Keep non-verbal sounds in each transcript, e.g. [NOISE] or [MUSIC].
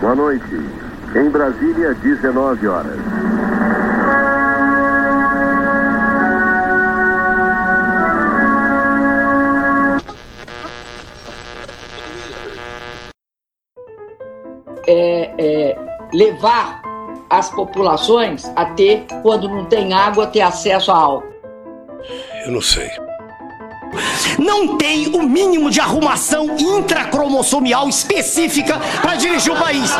Boa noite. Em Brasília, 19 horas. É, é, levar as populações a ter, quando não tem água, ter acesso a álcool. Eu não sei. Não tem o mínimo de arrumação intracromossomial específica para dirigir o país.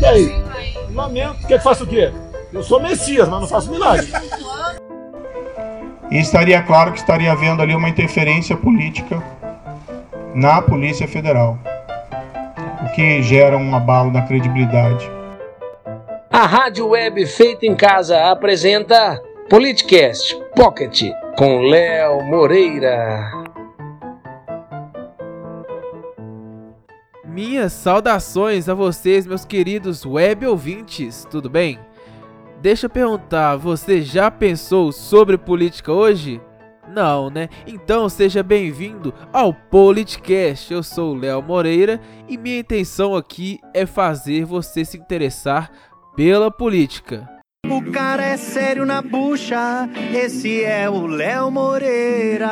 E aí? Lamento. Quer que faça o quê? Eu sou Messias, mas não faço milagre. E estaria claro que estaria havendo ali uma interferência política na Polícia Federal, o que gera um abalo na credibilidade. A Rádio Web Feita em Casa apresenta Politicast Pocket com Léo Moreira. Minhas saudações a vocês, meus queridos web ouvintes, tudo bem? Deixa eu perguntar, você já pensou sobre política hoje? Não, né? Então seja bem-vindo ao Politicast. Eu sou o Léo Moreira e minha intenção aqui é fazer você se interessar pela política. O cara é sério na bucha, esse é o Léo Moreira.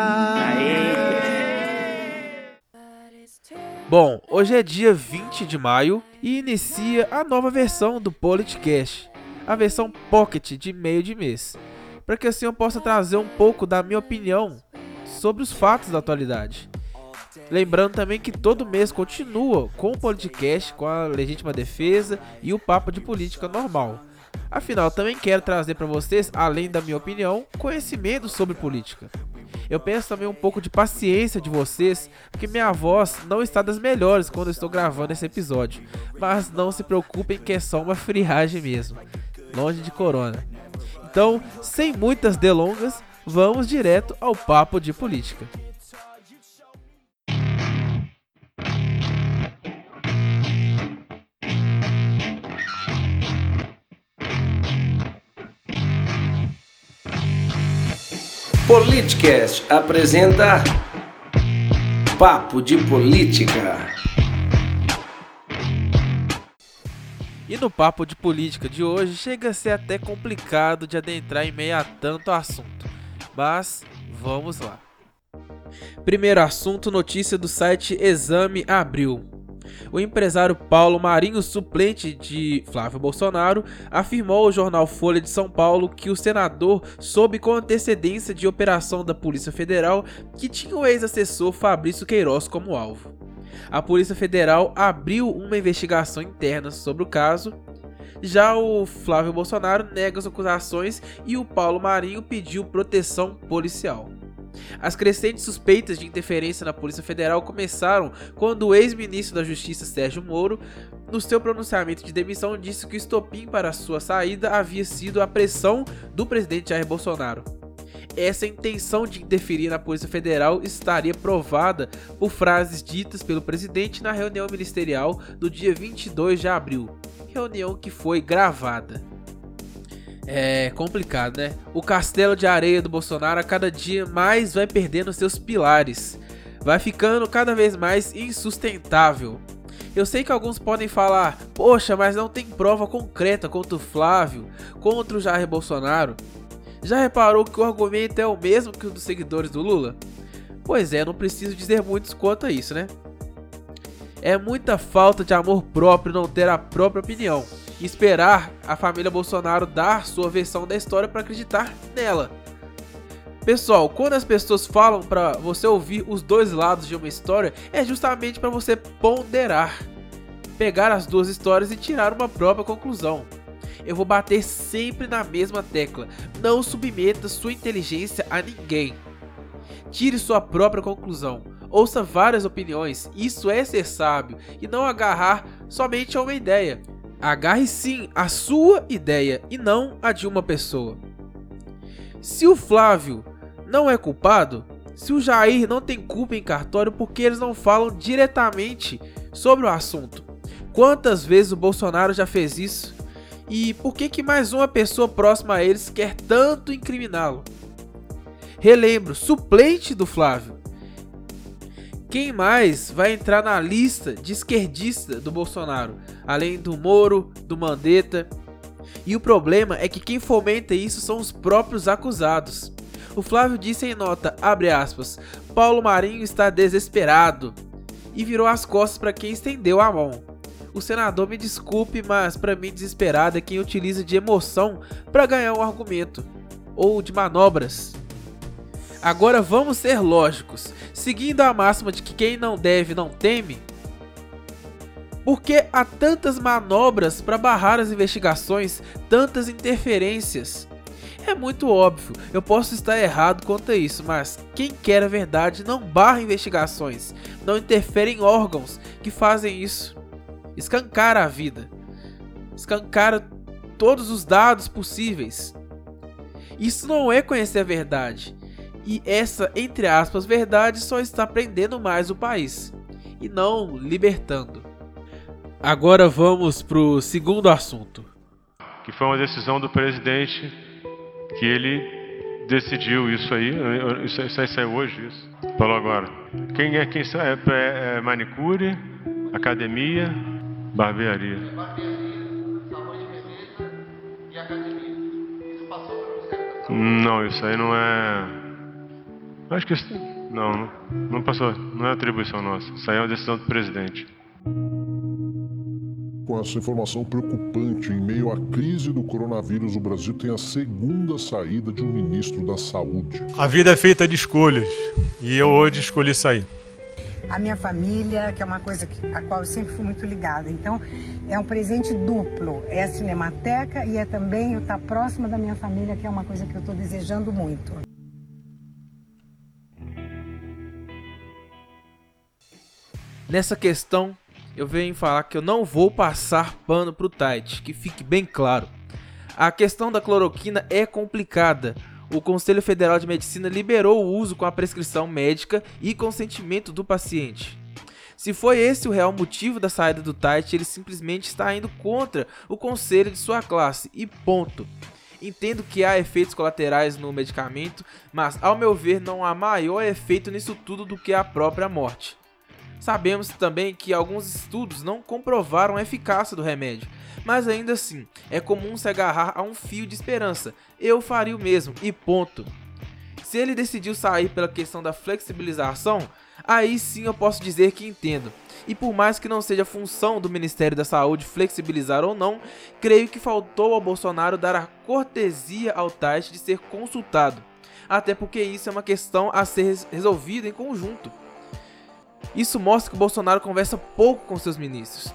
Bom, hoje é dia 20 de maio e inicia a nova versão do Politicast, a versão Pocket de meio de mês, para que assim eu possa trazer um pouco da minha opinião sobre os fatos da atualidade. Lembrando também que todo mês continua com o podcast, com a legítima defesa e o papo de política normal. Afinal, também quero trazer para vocês, além da minha opinião, conhecimento sobre política. Eu penso também um pouco de paciência de vocês, porque minha voz não está das melhores quando eu estou gravando esse episódio. Mas não se preocupem que é só uma [LAUGHS] friagem mesmo, longe de corona. Então, sem muitas delongas, vamos direto ao papo de política. Politicast apresenta Papo de Política. E no papo de política de hoje chega a ser até complicado de adentrar em meio a tanto assunto. Mas vamos lá. Primeiro assunto, notícia do site Exame Abril. O empresário Paulo Marinho, suplente de Flávio Bolsonaro, afirmou ao jornal Folha de São Paulo que o senador soube com antecedência de operação da Polícia Federal que tinha o ex-assessor Fabrício Queiroz como alvo. A Polícia Federal abriu uma investigação interna sobre o caso. Já o Flávio Bolsonaro nega as acusações e o Paulo Marinho pediu proteção policial. As crescentes suspeitas de interferência na Polícia Federal começaram quando o ex-ministro da Justiça Sérgio Moro, no seu pronunciamento de demissão, disse que o estopim para sua saída havia sido a pressão do presidente Jair Bolsonaro. Essa intenção de interferir na Polícia Federal estaria provada por frases ditas pelo presidente na reunião ministerial do dia 22 de abril, reunião que foi gravada. É complicado, né? O castelo de areia do Bolsonaro a cada dia mais vai perdendo seus pilares. Vai ficando cada vez mais insustentável. Eu sei que alguns podem falar, poxa, mas não tem prova concreta contra o Flávio, contra o Jair Bolsonaro. Já reparou que o argumento é o mesmo que o dos seguidores do Lula? Pois é, não preciso dizer muitos quanto a isso, né? É muita falta de amor próprio não ter a própria opinião e esperar a família Bolsonaro dar sua versão da história para acreditar nela. Pessoal, quando as pessoas falam para você ouvir os dois lados de uma história, é justamente para você ponderar, pegar as duas histórias e tirar uma própria conclusão. Eu vou bater sempre na mesma tecla: não submeta sua inteligência a ninguém. Tire sua própria conclusão. Ouça várias opiniões, isso é ser sábio e não agarrar somente a uma ideia. Agarre sim a sua ideia e não a de uma pessoa. Se o Flávio não é culpado, se o Jair não tem culpa em cartório porque eles não falam diretamente sobre o assunto. Quantas vezes o Bolsonaro já fez isso? E por que que mais uma pessoa próxima a eles quer tanto incriminá-lo? Relembro, suplente do Flávio. Quem mais vai entrar na lista de esquerdista do Bolsonaro, além do Moro, do Mandetta? E o problema é que quem fomenta isso são os próprios acusados. O Flávio disse em nota, abre aspas, Paulo Marinho está desesperado e virou as costas para quem estendeu a mão. O senador me desculpe, mas para mim desesperado é quem utiliza de emoção para ganhar um argumento ou de manobras. Agora vamos ser lógicos, seguindo a máxima de que quem não deve não teme. Por que há tantas manobras para barrar as investigações, tantas interferências? É muito óbvio, eu posso estar errado quanto a isso, mas quem quer a verdade não barra investigações, não interfere em órgãos que fazem isso. Escancara a vida, escancara todos os dados possíveis. Isso não é conhecer a verdade, e essa, entre aspas, verdade só está prendendo mais o país, e não libertando. Agora vamos para o segundo assunto. Que foi uma decisão do presidente que ele decidiu isso aí, isso, isso aí saiu hoje, isso. Falou agora. Quem é quem é, é, é manicure, academia, barbearia. Não, isso aí não é. Acho que isso... não, não, não passou, não é atribuição nossa. Isso aí é uma decisão do presidente com essa informação preocupante, em meio à crise do coronavírus, o Brasil tem a segunda saída de um ministro da Saúde. A vida é feita de escolhas e eu hoje escolhi sair. A minha família, que é uma coisa a qual eu sempre fui muito ligada. Então, é um presente duplo. É a Cinemateca e é também eu estar próxima da minha família, que é uma coisa que eu estou desejando muito. Nessa questão eu venho falar que eu não vou passar pano pro Tite, que fique bem claro. A questão da cloroquina é complicada. O Conselho Federal de Medicina liberou o uso com a prescrição médica e consentimento do paciente. Se foi esse o real motivo da saída do Tite, ele simplesmente está indo contra o conselho de sua classe e ponto. Entendo que há efeitos colaterais no medicamento, mas ao meu ver não há maior efeito nisso tudo do que a própria morte. Sabemos também que alguns estudos não comprovaram a eficácia do remédio, mas ainda assim é comum se agarrar a um fio de esperança. Eu faria o mesmo e ponto. Se ele decidiu sair pela questão da flexibilização, aí sim eu posso dizer que entendo. E por mais que não seja função do Ministério da Saúde flexibilizar ou não, creio que faltou ao Bolsonaro dar a cortesia ao Tais de ser consultado. Até porque isso é uma questão a ser resolvida em conjunto. Isso mostra que o Bolsonaro conversa pouco com seus ministros.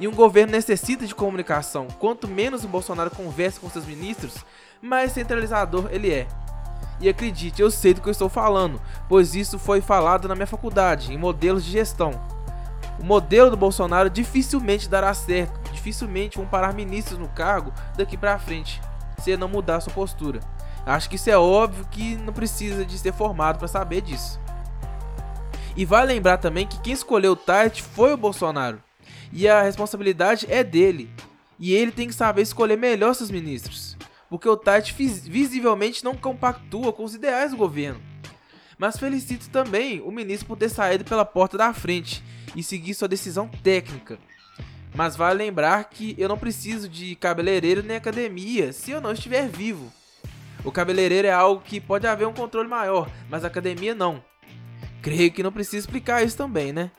E um governo necessita de comunicação. Quanto menos o Bolsonaro conversa com seus ministros, mais centralizador ele é. E acredite, eu sei do que eu estou falando, pois isso foi falado na minha faculdade, em modelos de gestão. O modelo do Bolsonaro dificilmente dará certo, dificilmente vão parar ministros no cargo daqui para frente, se ele não mudar sua postura. Acho que isso é óbvio que não precisa de ser formado para saber disso. E vale lembrar também que quem escolheu o Tite foi o Bolsonaro. E a responsabilidade é dele. E ele tem que saber escolher melhor seus ministros. Porque o Tite visivelmente não compactua com os ideais do governo. Mas felicito também o ministro por ter saído pela porta da frente e seguir sua decisão técnica. Mas vale lembrar que eu não preciso de cabeleireiro nem academia se eu não estiver vivo. O cabeleireiro é algo que pode haver um controle maior, mas a academia não. Creio que não precisa explicar isso também, né?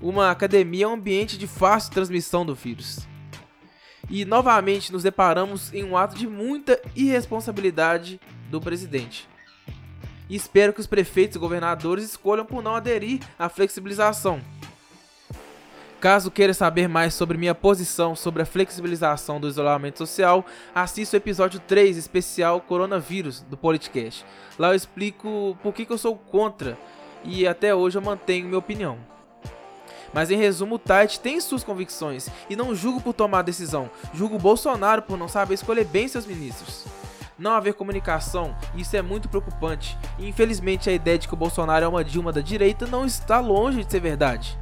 Uma academia é um ambiente de fácil transmissão do vírus. E novamente nos deparamos em um ato de muita irresponsabilidade do presidente. E espero que os prefeitos e governadores escolham por não aderir à flexibilização. Caso queira saber mais sobre minha posição sobre a flexibilização do isolamento social, assista o episódio 3 especial Coronavírus do Politicast. Lá eu explico por que, que eu sou contra e até hoje eu mantenho minha opinião. Mas em resumo, o Tite tem suas convicções e não julgo por tomar decisão, julgo Bolsonaro por não saber escolher bem seus ministros. Não haver comunicação, isso é muito preocupante, e infelizmente a ideia de que o Bolsonaro é uma Dilma da direita não está longe de ser verdade.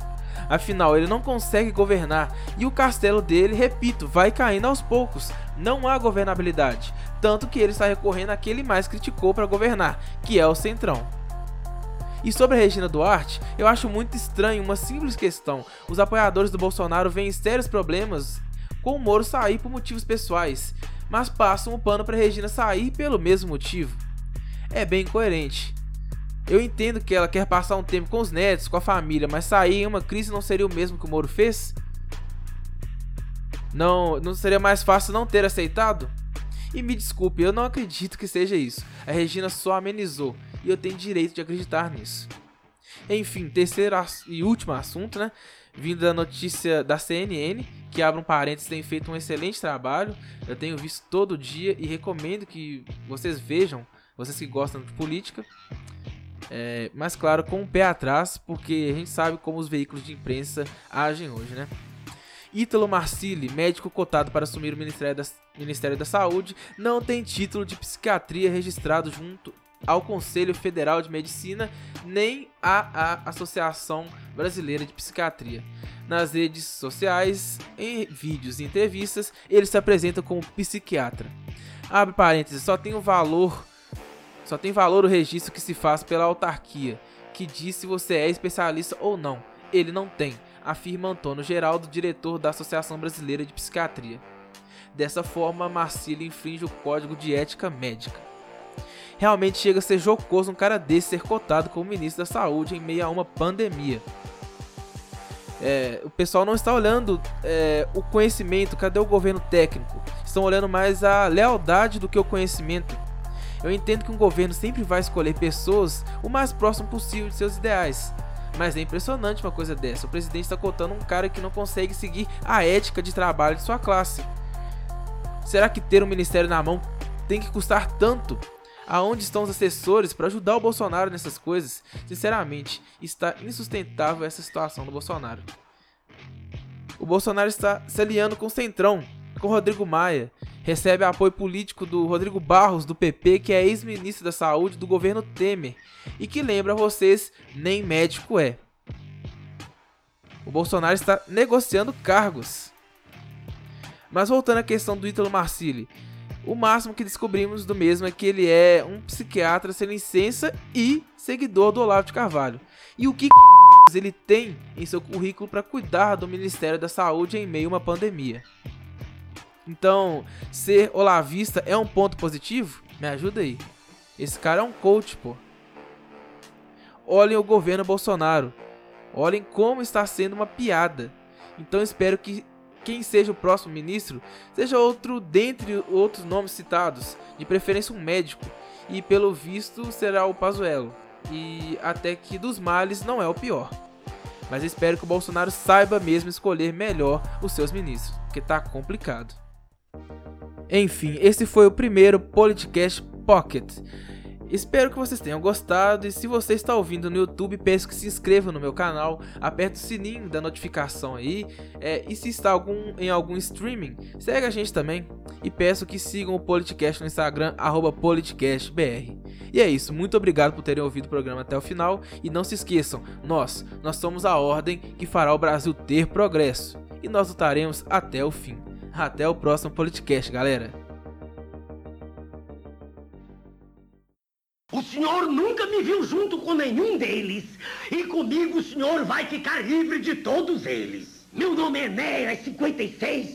Afinal, ele não consegue governar e o castelo dele, repito, vai caindo aos poucos. Não há governabilidade, tanto que ele está recorrendo àquele mais criticou para governar, que é o Centrão. E sobre a Regina Duarte, eu acho muito estranho uma simples questão. Os apoiadores do Bolsonaro veem sérios problemas com o Moro sair por motivos pessoais, mas passam o pano para Regina sair pelo mesmo motivo. É bem incoerente. Eu entendo que ela quer passar um tempo com os netos, com a família, mas sair em uma crise não seria o mesmo que o Moro fez? Não, não seria mais fácil não ter aceitado? E me desculpe, eu não acredito que seja isso. A Regina só amenizou e eu tenho direito de acreditar nisso. Enfim, terceiro e último assunto, né? Vindo da notícia da CNN, que abre um parênteses, tem feito um excelente trabalho. Eu tenho visto todo dia e recomendo que vocês vejam, vocês que gostam de política. É, mas claro, com o pé atrás, porque a gente sabe como os veículos de imprensa agem hoje, né? Ítalo Marcilli, médico cotado para assumir o Ministério da, Ministério da Saúde, não tem título de psiquiatria registrado junto ao Conselho Federal de Medicina nem à Associação Brasileira de Psiquiatria. Nas redes sociais, em vídeos e entrevistas, ele se apresenta como psiquiatra. Abre parênteses, só tem o valor só tem valor o registro que se faz pela autarquia, que diz se você é especialista ou não. Ele não tem, afirma Antônio Geraldo, diretor da Associação Brasileira de Psiquiatria. Dessa forma, Marcílio infringe o código de ética médica. Realmente chega a ser jocoso um cara desse ser cotado como ministro da Saúde em meio a uma pandemia. É, o pessoal não está olhando é, o conhecimento, cadê o governo técnico? Estão olhando mais a lealdade do que o conhecimento. Eu entendo que um governo sempre vai escolher pessoas o mais próximo possível de seus ideais. Mas é impressionante uma coisa dessa. O presidente está cotando um cara que não consegue seguir a ética de trabalho de sua classe. Será que ter um ministério na mão tem que custar tanto? Aonde estão os assessores para ajudar o Bolsonaro nessas coisas? Sinceramente, está insustentável essa situação do Bolsonaro. O Bolsonaro está se aliando com o Centrão, com Rodrigo Maia, recebe apoio político do Rodrigo Barros, do PP, que é ex-ministro da Saúde do governo Temer, e que lembra vocês, nem médico é. O Bolsonaro está negociando cargos. Mas voltando à questão do Ítalo Marcilli, o máximo que descobrimos do mesmo é que ele é um psiquiatra sem licença e seguidor do Olavo de Carvalho. E o que ele tem em seu currículo para cuidar do Ministério da Saúde em meio a uma pandemia? Então, ser olavista é um ponto positivo? Me ajuda aí. Esse cara é um coach, pô. Olhem o governo Bolsonaro. Olhem como está sendo uma piada. Então espero que quem seja o próximo ministro seja outro dentre outros nomes citados, de preferência um médico, e pelo visto será o Pazuello. E até que dos males não é o pior. Mas espero que o Bolsonaro saiba mesmo escolher melhor os seus ministros, porque tá complicado. Enfim, esse foi o primeiro Politicast Pocket. Espero que vocês tenham gostado e se você está ouvindo no YouTube, peço que se inscreva no meu canal, aperte o sininho da notificação aí é, e se está algum, em algum streaming, segue a gente também e peço que sigam o Politicast no Instagram, politicastbr. E é isso, muito obrigado por terem ouvido o programa até o final e não se esqueçam, nós, nós somos a ordem que fará o Brasil ter progresso e nós lutaremos até o fim. Até o próximo Politicast, galera! Senhor nunca me viu junto com nenhum deles. E comigo o senhor vai ficar livre de todos eles. Meu nome é Enéas 56